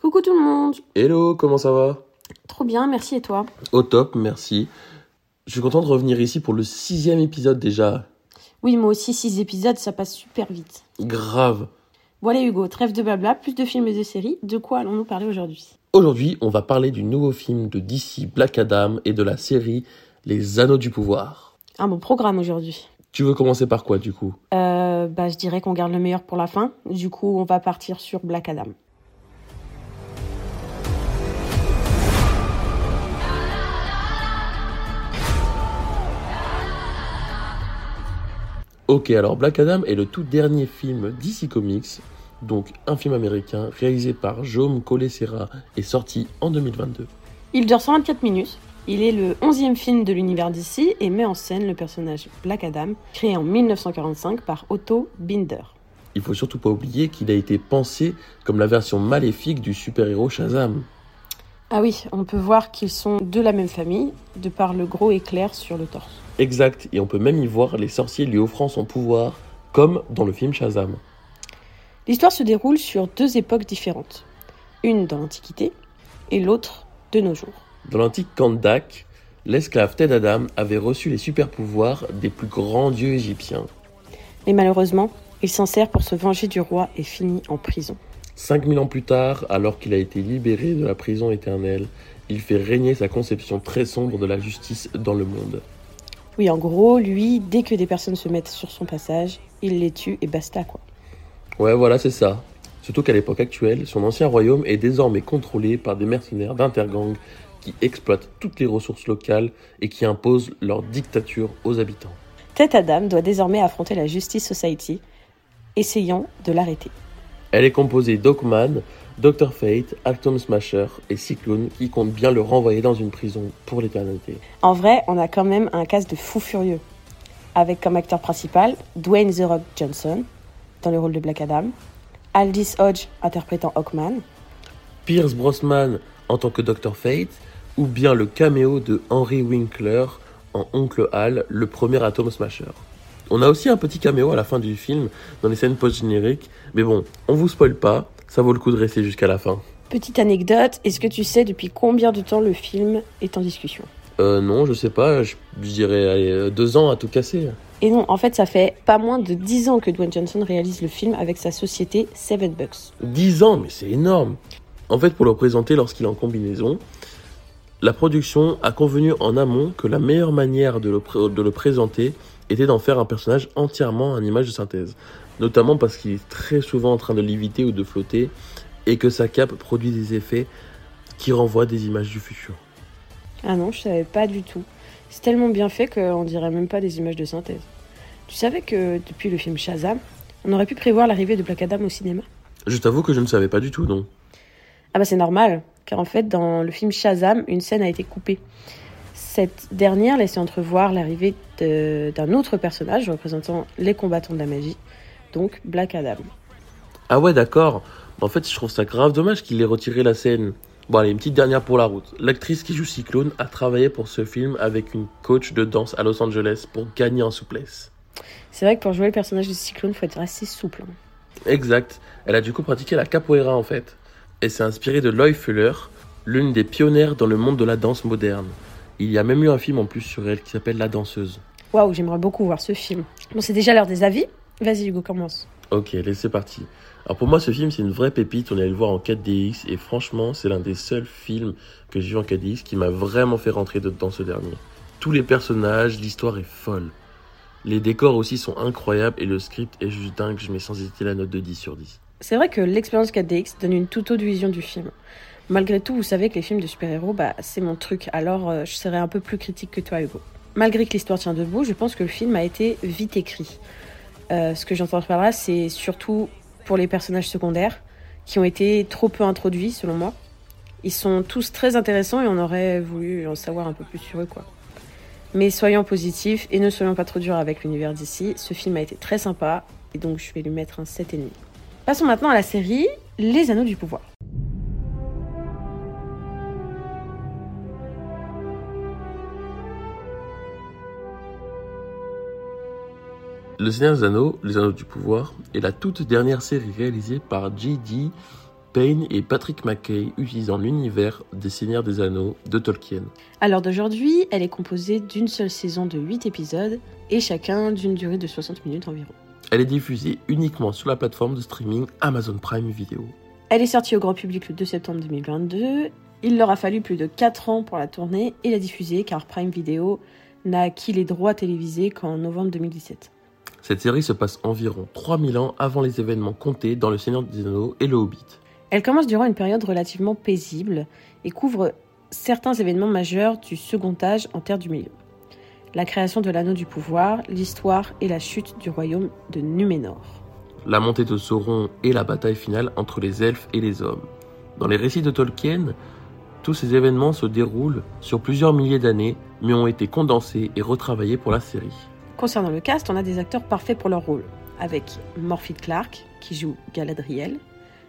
Coucou tout le monde Hello, comment ça va? Trop bien, merci et toi? Au top, merci. Je suis content de revenir ici pour le sixième épisode déjà. Oui, moi aussi, six épisodes, ça passe super vite. Grave. Voilà Hugo, trêve de blabla, plus de films et de séries. De quoi allons-nous parler aujourd'hui? Aujourd'hui, on va parler du nouveau film de DC Black Adam et de la série Les Anneaux du Pouvoir. Un bon programme aujourd'hui. Tu veux commencer par quoi du coup? Euh, bah, je dirais qu'on garde le meilleur pour la fin. Du coup, on va partir sur Black Adam. Ok, alors Black Adam est le tout dernier film DC Comics, donc un film américain réalisé par Jaume Collet-Serra et sorti en 2022. Il dure 124 minutes. Il est le 11e film de l'univers DC et met en scène le personnage Black Adam, créé en 1945 par Otto Binder. Il faut surtout pas oublier qu'il a été pensé comme la version maléfique du super-héros Shazam. Ah oui, on peut voir qu'ils sont de la même famille, de par le gros éclair sur le torse. Exact, et on peut même y voir les sorciers lui offrant son pouvoir, comme dans le film Shazam. L'histoire se déroule sur deux époques différentes. Une dans l'Antiquité et l'autre de nos jours. Dans l'antique Kandak, l'esclave Ted Adam avait reçu les super-pouvoirs des plus grands dieux égyptiens. Mais malheureusement, il s'en sert pour se venger du roi et finit en prison. 5000 ans plus tard, alors qu'il a été libéré de la prison éternelle, il fait régner sa conception très sombre de la justice dans le monde. Oui, en gros, lui, dès que des personnes se mettent sur son passage, il les tue et basta quoi. Ouais, voilà, c'est ça. Surtout qu'à l'époque actuelle, son ancien royaume est désormais contrôlé par des mercenaires d'intergangs qui exploitent toutes les ressources locales et qui imposent leur dictature aux habitants. Ted Adam doit désormais affronter la Justice Society, essayant de l'arrêter. Elle est composée d'Hawkman, Dr. Fate, Atom Smasher et Cyclone qui comptent bien le renvoyer dans une prison pour l'éternité. En vrai, on a quand même un cast de fou furieux. Avec comme acteur principal Dwayne The Rock Johnson, dans le rôle de Black Adam, Aldis Hodge interprétant Hawkman, Pierce Brosnan en tant que Dr. Fate ou bien le caméo de Henry Winkler en Oncle Hal, le premier Atom Smasher. On a aussi un petit caméo à la fin du film dans les scènes post-génériques, mais bon, on vous spoil pas, ça vaut le coup de rester jusqu'à la fin. Petite anecdote, est-ce que tu sais depuis combien de temps le film est en discussion? Euh, non, je sais pas, je, je dirais allez, euh, deux ans à tout casser. Et non, en fait, ça fait pas moins de 10 ans que Dwayne Johnson réalise le film avec sa société Seven Bucks. Dix ans, mais c'est énorme. En fait, pour le présenter lorsqu'il est en combinaison, la production a convenu en amont que la meilleure manière de le, de le présenter était d'en faire un personnage entièrement en image de synthèse. Notamment parce qu'il est très souvent en train de léviter ou de flotter et que sa cape produit des effets qui renvoient des images du futur. Ah non, je savais pas du tout. C'est tellement bien fait qu'on dirait même pas des images de synthèse. Tu savais que depuis le film Shazam, on aurait pu prévoir l'arrivée de Black Adam au cinéma? Je t'avoue que je ne savais pas du tout, non. Ah bah c'est normal, car en fait dans le film Shazam, une scène a été coupée. Cette dernière laissait entrevoir l'arrivée d'un autre personnage représentant les combattants de la magie, donc Black Adam. Ah ouais, d'accord. En fait, je trouve ça grave dommage qu'il ait retiré la scène. Bon, allez, une petite dernière pour la route. L'actrice qui joue Cyclone a travaillé pour ce film avec une coach de danse à Los Angeles pour gagner en souplesse. C'est vrai que pour jouer le personnage de Cyclone, faut être assez souple. hein. Exact. Elle a du coup pratiqué la capoeira en fait. Elle s'est inspirée de Loy Fuller, l'une des pionnières dans le monde de la danse moderne. Il y a même eu un film en plus sur elle qui s'appelle La danseuse. Waouh, j'aimerais beaucoup voir ce film. Bon, c'est déjà l'heure des avis. Vas-y Hugo, commence. Ok, allez, c'est parti. Alors pour moi, ce film, c'est une vraie pépite. On est allé le voir en 4DX et franchement, c'est l'un des seuls films que j'ai vu en 4DX qui m'a vraiment fait rentrer dedans ce dernier. Tous les personnages, l'histoire est folle. Les décors aussi sont incroyables et le script est juste dingue. Je mets sans hésiter la note de 10 sur 10. C'est vrai que l'expérience 4DX donne une toute autre vision du film. Malgré tout, vous savez que les films de super-héros, bah, c'est mon truc, alors euh, je serais un peu plus critique que toi, Hugo. Malgré que l'histoire tient debout, je pense que le film a été vite écrit. Euh, ce que j'entends par là, c'est surtout pour les personnages secondaires, qui ont été trop peu introduits, selon moi. Ils sont tous très intéressants et on aurait voulu en savoir un peu plus sur eux, quoi. Mais soyons positifs et ne soyons pas trop durs avec l'univers d'ici. Ce film a été très sympa et donc je vais lui mettre un 7,5. Passons maintenant à la série Les Anneaux du Pouvoir. Le Seigneur des Anneaux, Les Anneaux du Pouvoir, est la toute dernière série réalisée par J.D. Payne et Patrick McKay utilisant l'univers des Seigneurs des Anneaux de Tolkien. À l'heure d'aujourd'hui, elle est composée d'une seule saison de 8 épisodes et chacun d'une durée de 60 minutes environ. Elle est diffusée uniquement sur la plateforme de streaming Amazon Prime Video. Elle est sortie au grand public le 2 septembre 2022. Il leur a fallu plus de 4 ans pour la tourner et la diffuser car Prime Video n'a acquis les droits télévisés qu'en novembre 2017. Cette série se passe environ 3000 ans avant les événements comptés dans Le Seigneur des Anneaux et Le Hobbit. Elle commence durant une période relativement paisible et couvre certains événements majeurs du second âge en Terre du Milieu. La création de l'anneau du pouvoir, l'histoire et la chute du royaume de Numénor. La montée de Sauron et la bataille finale entre les elfes et les hommes. Dans les récits de Tolkien, tous ces événements se déroulent sur plusieurs milliers d'années, mais ont été condensés et retravaillés pour la série. Concernant le cast, on a des acteurs parfaits pour leur rôle, avec Morphy Clark, qui joue Galadriel,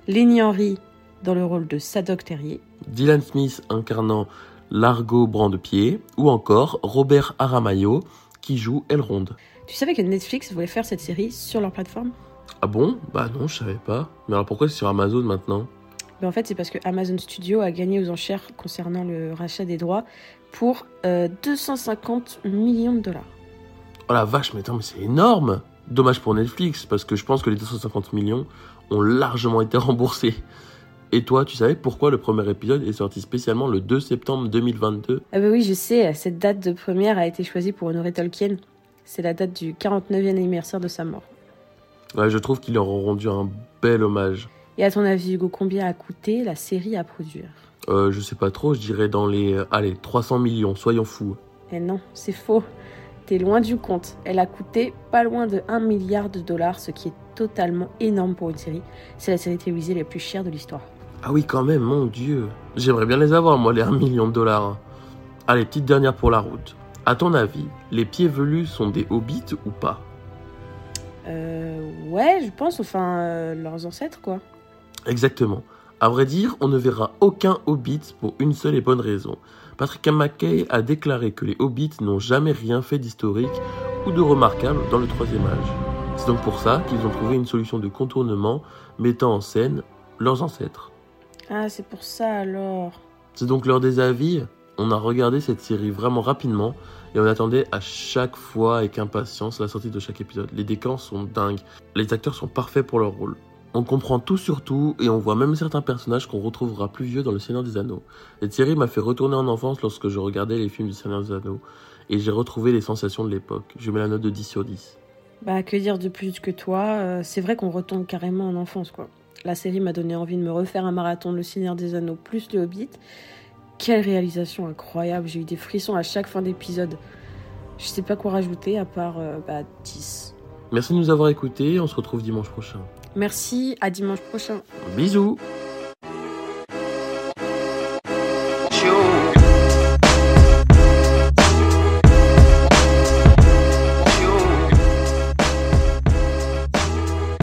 Lenny Henry dans le rôle de Sadok Terrier, Dylan Smith incarnant Largo Brand-Pied, ou encore Robert Aramayo qui joue Elrond. Tu savais que Netflix voulait faire cette série sur leur plateforme? Ah bon? Bah non, je savais pas. Mais alors pourquoi c'est sur Amazon maintenant? En fait, c'est parce que Amazon Studio a gagné aux enchères concernant le rachat des droits pour euh, 250 millions de dollars. Oh la vache, mais attends, mais c'est énorme Dommage pour Netflix, parce que je pense que les 250 millions ont largement été remboursés. Et toi, tu savais pourquoi le premier épisode est sorti spécialement le 2 septembre 2022 Ah bah oui, je sais, cette date de première a été choisie pour honorer Tolkien. C'est la date du 49e anniversaire de sa mort. Ouais, je trouve qu'ils leur ont rendu un bel hommage. Et à ton avis, Hugo, combien a coûté la série à produire? Euh, je sais pas trop, je dirais dans les... euh, allez, 300 millions, soyons fous. Eh non, c'est faux. T'es loin du compte. Elle a coûté pas loin de 1 milliard de dollars, ce qui est totalement énorme pour une série. C'est la série télévisée la plus chère de l'histoire. Ah oui, quand même, mon dieu. J'aimerais bien les avoir, moi, les 1 million de dollars. Allez, petite dernière pour la route. À ton avis, les pieds velus sont des hobbits ou pas? Euh, ouais, je pense, enfin, euh, leurs ancêtres, quoi. Exactement. À vrai dire, on ne verra aucun hobbit pour une seule et bonne raison. Patrick McKay a déclaré que les hobbits n'ont jamais rien fait d'historique ou de remarquable dans le troisième âge. C'est donc pour ça qu'ils ont trouvé une solution de contournement mettant en scène leurs ancêtres. Ah, c'est pour ça alors. C'est donc l'heure des avis. On a regardé cette série vraiment rapidement et on attendait à chaque fois avec impatience la sortie de chaque épisode. Les décors sont dingues, les acteurs sont parfaits pour leur rôle. On comprend tout sur tout et on voit même certains personnages qu'on retrouvera plus vieux dans Le Seigneur des Anneaux. Cette série m'a fait retourner en enfance lorsque je regardais les films du Seigneur des Anneaux et j'ai retrouvé les sensations de l'époque. Je mets la note de 10 sur 10. Bah, que dire de plus que toi euh, C'est vrai qu'on retombe carrément en enfance, quoi. La série m'a donné envie de me refaire un marathon de Le Seigneur des Anneaux plus Le Hobbit. Quelle réalisation incroyable J'ai eu des frissons à chaque fin d'épisode. Je sais pas quoi rajouter à part euh, bah, 10. Merci de nous avoir écoutés, on se retrouve dimanche prochain. Merci, à dimanche prochain. Bisous